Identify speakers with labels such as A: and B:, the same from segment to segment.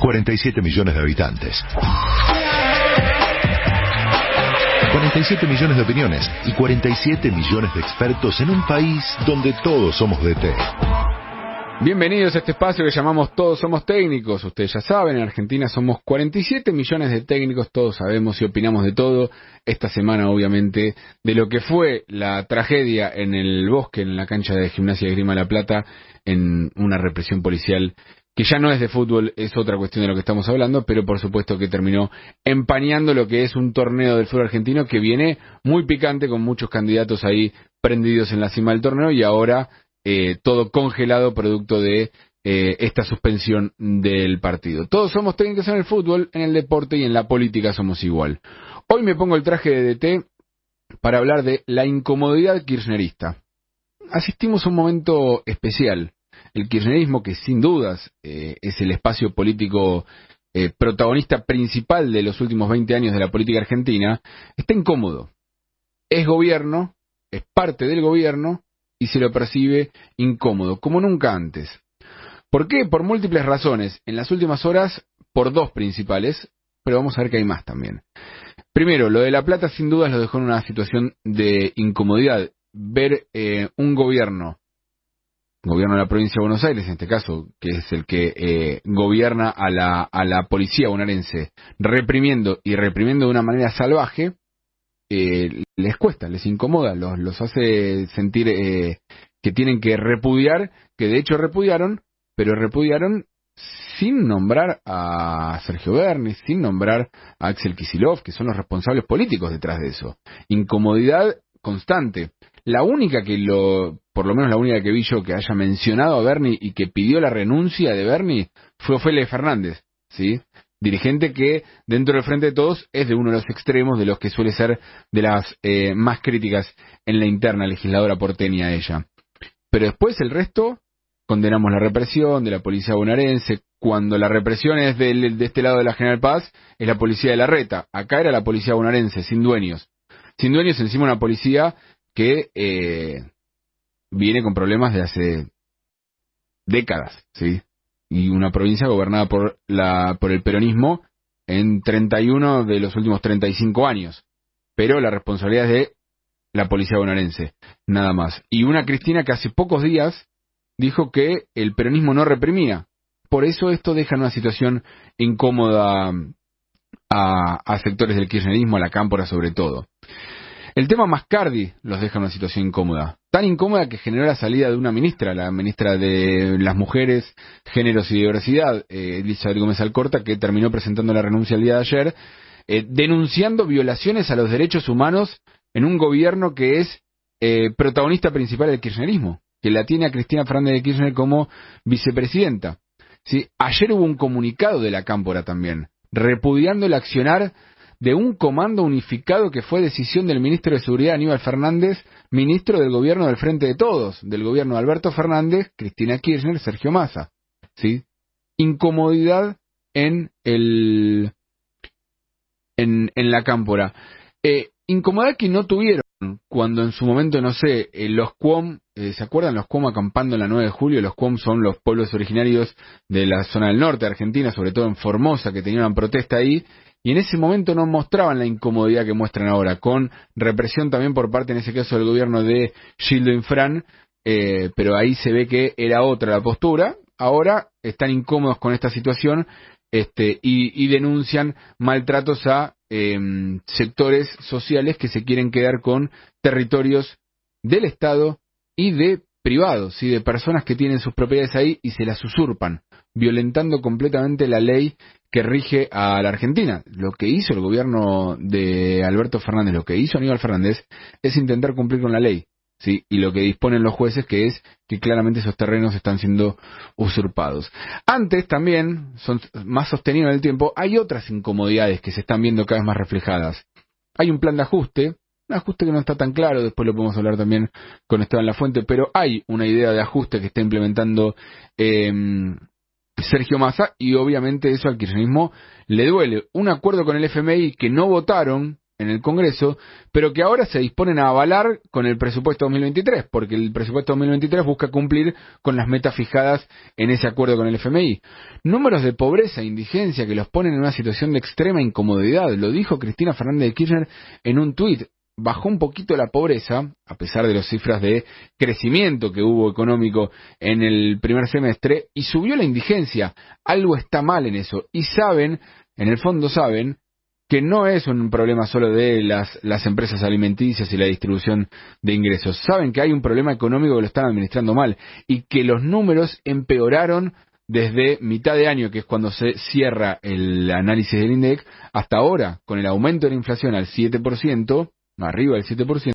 A: 47 millones de habitantes. 47 millones de opiniones y 47 millones de expertos en un país donde todos somos de té.
B: Bienvenidos a este espacio que llamamos Todos Somos Técnicos. Ustedes ya saben, en Argentina somos 47 millones de técnicos, todos sabemos y opinamos de todo. Esta semana, obviamente, de lo que fue la tragedia en el bosque, en la cancha de gimnasia de Grima La Plata, en una represión policial que ya no es de fútbol, es otra cuestión de lo que estamos hablando, pero por supuesto que terminó empañando lo que es un torneo del fútbol argentino que viene muy picante con muchos candidatos ahí prendidos en la cima del torneo y ahora eh, todo congelado producto de eh, esta suspensión del partido. Todos somos técnicos en el fútbol, en el deporte y en la política somos igual. Hoy me pongo el traje de DT para hablar de la incomodidad kirchnerista. Asistimos a un momento especial. El kirchnerismo, que sin dudas eh, es el espacio político protagonista principal de los últimos 20 años de la política argentina, está incómodo. Es gobierno, es parte del gobierno, y se lo percibe incómodo, como nunca antes. ¿Por qué? Por múltiples razones. En las últimas horas, por dos principales, pero vamos a ver que hay más también. Primero, lo de La Plata sin duda lo dejó en una situación de incomodidad. Ver eh, un gobierno, gobierno de la provincia de Buenos Aires en este caso, que es el que eh, gobierna a la, a la policía bonaerense, reprimiendo y reprimiendo de una manera salvaje, eh, les cuesta, les incomoda, los, los hace sentir eh, que tienen que repudiar, que de hecho repudiaron, pero repudiaron sin nombrar a Sergio Berni, sin nombrar a Axel Kisilov, que son los responsables políticos detrás de eso. Incomodidad constante. La única que lo, por lo menos la única que vi yo que haya mencionado a Berni y que pidió la renuncia de Berni fue Ofelia Fernández, ¿sí? dirigente que dentro del Frente de Todos es de uno de los extremos de los que suele ser de las eh, más críticas en la interna legisladora porteña ella. Pero después el resto condenamos la represión de la policía bonaerense. Cuando la represión es del, de este lado de la General Paz, es la policía de la reta. Acá era la policía bonaerense, sin dueños. Sin dueños, encima una policía que eh, viene con problemas de hace décadas, ¿sí? y una provincia gobernada por, la, por el peronismo en 31 de los últimos 35 años. Pero la responsabilidad es de la policía bonaerense, nada más. Y una Cristina que hace pocos días dijo que el peronismo no reprimía. Por eso esto deja una situación incómoda a, a sectores del kirchnerismo, a la cámpora sobre todo. El tema Mascardi los deja en una situación incómoda. Tan incómoda que generó la salida de una ministra, la ministra de las Mujeres, Géneros y Diversidad, eh, Elizabeth Gómez Alcorta, que terminó presentando la renuncia el día de ayer, eh, denunciando violaciones a los derechos humanos en un gobierno que es eh, protagonista principal del kirchnerismo, que la tiene a Cristina Fernández de Kirchner como vicepresidenta. ¿Sí? Ayer hubo un comunicado de la Cámpora también, repudiando el accionar de un comando unificado que fue decisión del ministro de Seguridad Aníbal Fernández, ministro del gobierno del Frente de Todos, del gobierno de Alberto Fernández, Cristina Kirchner, Sergio Massa. ¿Sí? Incomodidad en el en, en la cámpora. Eh, incomodidad que no tuvieron cuando en su momento, no sé, eh, los Cuom, eh, ¿se acuerdan los Cuom acampando en la 9 de julio? Los Cuom son los pueblos originarios de la zona del norte de Argentina, sobre todo en Formosa, que tenían una protesta ahí, y en ese momento no mostraban la incomodidad que muestran ahora, con represión también por parte, en ese caso, del gobierno de Gildo Infran, eh, pero ahí se ve que era otra la postura. Ahora están incómodos con esta situación este, y, denuncian maltratos a em, sectores sociales que se quieren quedar con territorios del Estado y de privados, y de personas que tienen sus propiedades ahí y se las usurpan, violentando completamente la ley que rige a la Argentina. Lo que hizo el gobierno de Alberto Fernández, lo que hizo Aníbal Fernández, es intentar cumplir con la ley. ¿sí? Y lo que disponen los jueces, que es que claramente esos terrenos están siendo usurpados. Antes también, son más sostenidos en el tiempo, hay otras incomodidades que se están viendo cada vez más reflejadas. Hay un plan de ajuste, un ajuste que no está tan claro, después lo podemos hablar también con Esteban La Fuente, pero hay una idea de ajuste que está implementando eh, Sergio Massa y obviamente eso al kirchnerismo le duele. Un acuerdo con el FMI que no votaron en el Congreso, pero que ahora se disponen a avalar con el presupuesto 2023, porque el presupuesto 2023 busca cumplir con las metas fijadas en ese acuerdo con el FMI. Números de pobreza e indigencia que los ponen en una situación de extrema incomodidad, lo dijo Cristina Fernández de Kirchner en un tuit. Bajó un poquito la pobreza, a pesar de las cifras de crecimiento que hubo económico en el primer semestre, y subió la indigencia. Algo está mal en eso. Y saben, en el fondo saben, que no es un problema solo de las, las empresas alimenticias y la distribución de ingresos. Saben que hay un problema económico que lo están administrando mal y que los números empeoraron desde mitad de año, que es cuando se cierra el análisis del INDEC, hasta ahora, con el aumento de la inflación al 7%, arriba del 7%,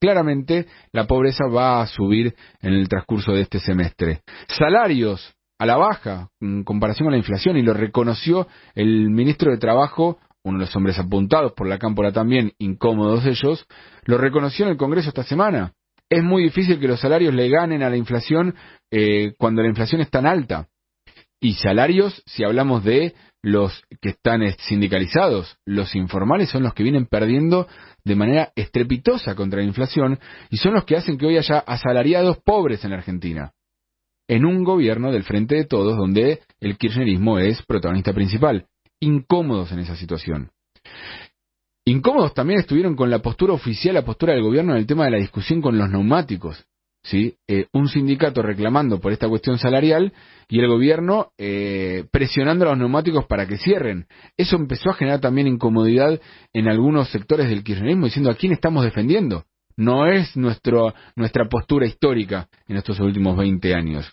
B: claramente la pobreza va a subir en el transcurso de este semestre. Salarios a la baja en comparación con la inflación y lo reconoció el ministro de Trabajo uno de los hombres apuntados por la cámpora también, incómodos ellos, lo reconoció en el Congreso esta semana. Es muy difícil que los salarios le ganen a la inflación eh, cuando la inflación es tan alta. Y salarios, si hablamos de los que están sindicalizados, los informales son los que vienen perdiendo de manera estrepitosa contra la inflación y son los que hacen que hoy haya asalariados pobres en Argentina. En un gobierno del Frente de Todos donde el kirchnerismo es protagonista principal incómodos en esa situación. Incómodos también estuvieron con la postura oficial, la postura del gobierno en el tema de la discusión con los neumáticos. ¿Sí? Eh, un sindicato reclamando por esta cuestión salarial y el gobierno eh, presionando a los neumáticos para que cierren. Eso empezó a generar también incomodidad en algunos sectores del kirchnerismo diciendo a quién estamos defendiendo. No es nuestro, nuestra postura histórica en estos últimos 20 años.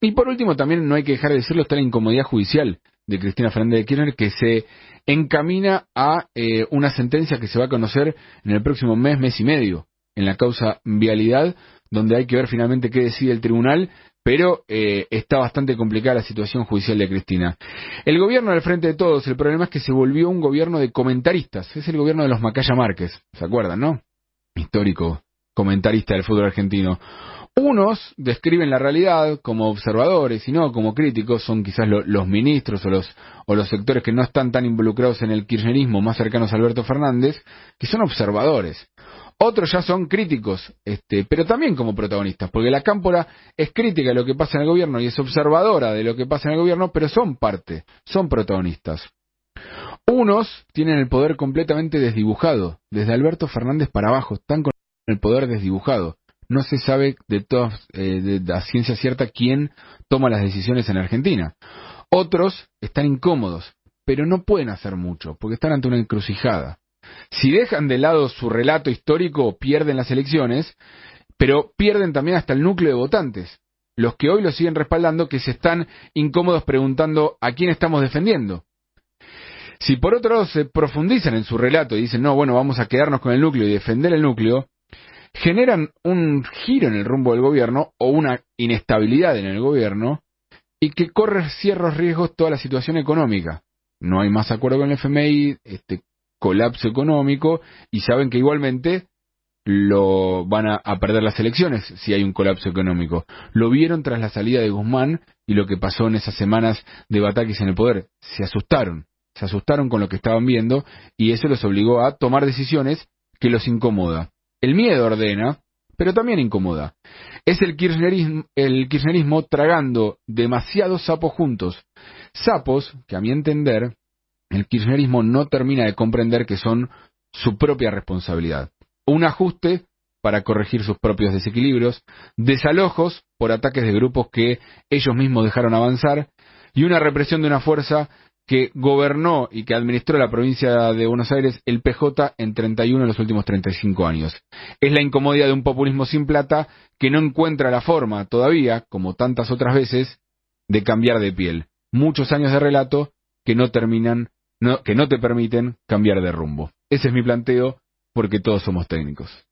B: Y por último, también no hay que dejar de decirlo, está la incomodidad judicial de Cristina Fernández de Kirchner que se encamina a eh, una sentencia que se va a conocer en el próximo mes, mes y medio, en la causa vialidad, donde hay que ver finalmente qué decide el tribunal, pero eh, está bastante complicada la situación judicial de Cristina. El gobierno del Frente de Todos, el problema es que se volvió un gobierno de comentaristas, es el gobierno de los Macaya Márquez, ¿se acuerdan, no? Histórico comentarista del fútbol argentino. Unos describen la realidad como observadores y no como críticos, son quizás los ministros o los, o los sectores que no están tan involucrados en el kirchnerismo más cercanos a Alberto Fernández, que son observadores. Otros ya son críticos, este, pero también como protagonistas, porque la cámpora es crítica de lo que pasa en el gobierno y es observadora de lo que pasa en el gobierno, pero son parte, son protagonistas. Unos tienen el poder completamente desdibujado, desde Alberto Fernández para abajo, están con el poder desdibujado no se sabe de todas, eh, de la ciencia cierta quién toma las decisiones en Argentina. Otros están incómodos, pero no pueden hacer mucho, porque están ante una encrucijada. Si dejan de lado su relato histórico, pierden las elecciones, pero pierden también hasta el núcleo de votantes, los que hoy lo siguen respaldando, que se están incómodos preguntando a quién estamos defendiendo. Si por otro lado se profundizan en su relato y dicen, no, bueno, vamos a quedarnos con el núcleo y defender el núcleo, generan un giro en el rumbo del gobierno o una inestabilidad en el gobierno y que corre ciertos riesgos toda la situación económica. No hay más acuerdo con el FMI, este colapso económico y saben que igualmente lo van a, perder las elecciones si hay un colapso económico. Lo vieron tras la salida de Guzmán y lo que pasó en esas semanas de Batakis en el poder. Se asustaron, se asustaron con lo que estaban viendo y eso los obligó a tomar decisiones que los incomoda. El miedo ordena, pero también incomoda. Es el kirchnerismo, el kirchnerismo tragando demasiados sapos juntos. Sapos que, a mi entender, el kirchnerismo no termina de comprender que son su propia responsabilidad. Un ajuste para corregir sus propios desequilibrios, desalojos por ataques de grupos que ellos mismos dejaron avanzar y una represión de una fuerza que gobernó y que administró la provincia de Buenos Aires el PJ en 31 de los últimos 35 años. Es la incomodidad de un populismo sin plata que no encuentra la forma todavía, como tantas otras veces, de cambiar de piel. Muchos años de relato que no terminan, que no te permiten cambiar de rumbo. Ese es mi planteo porque todos somos técnicos.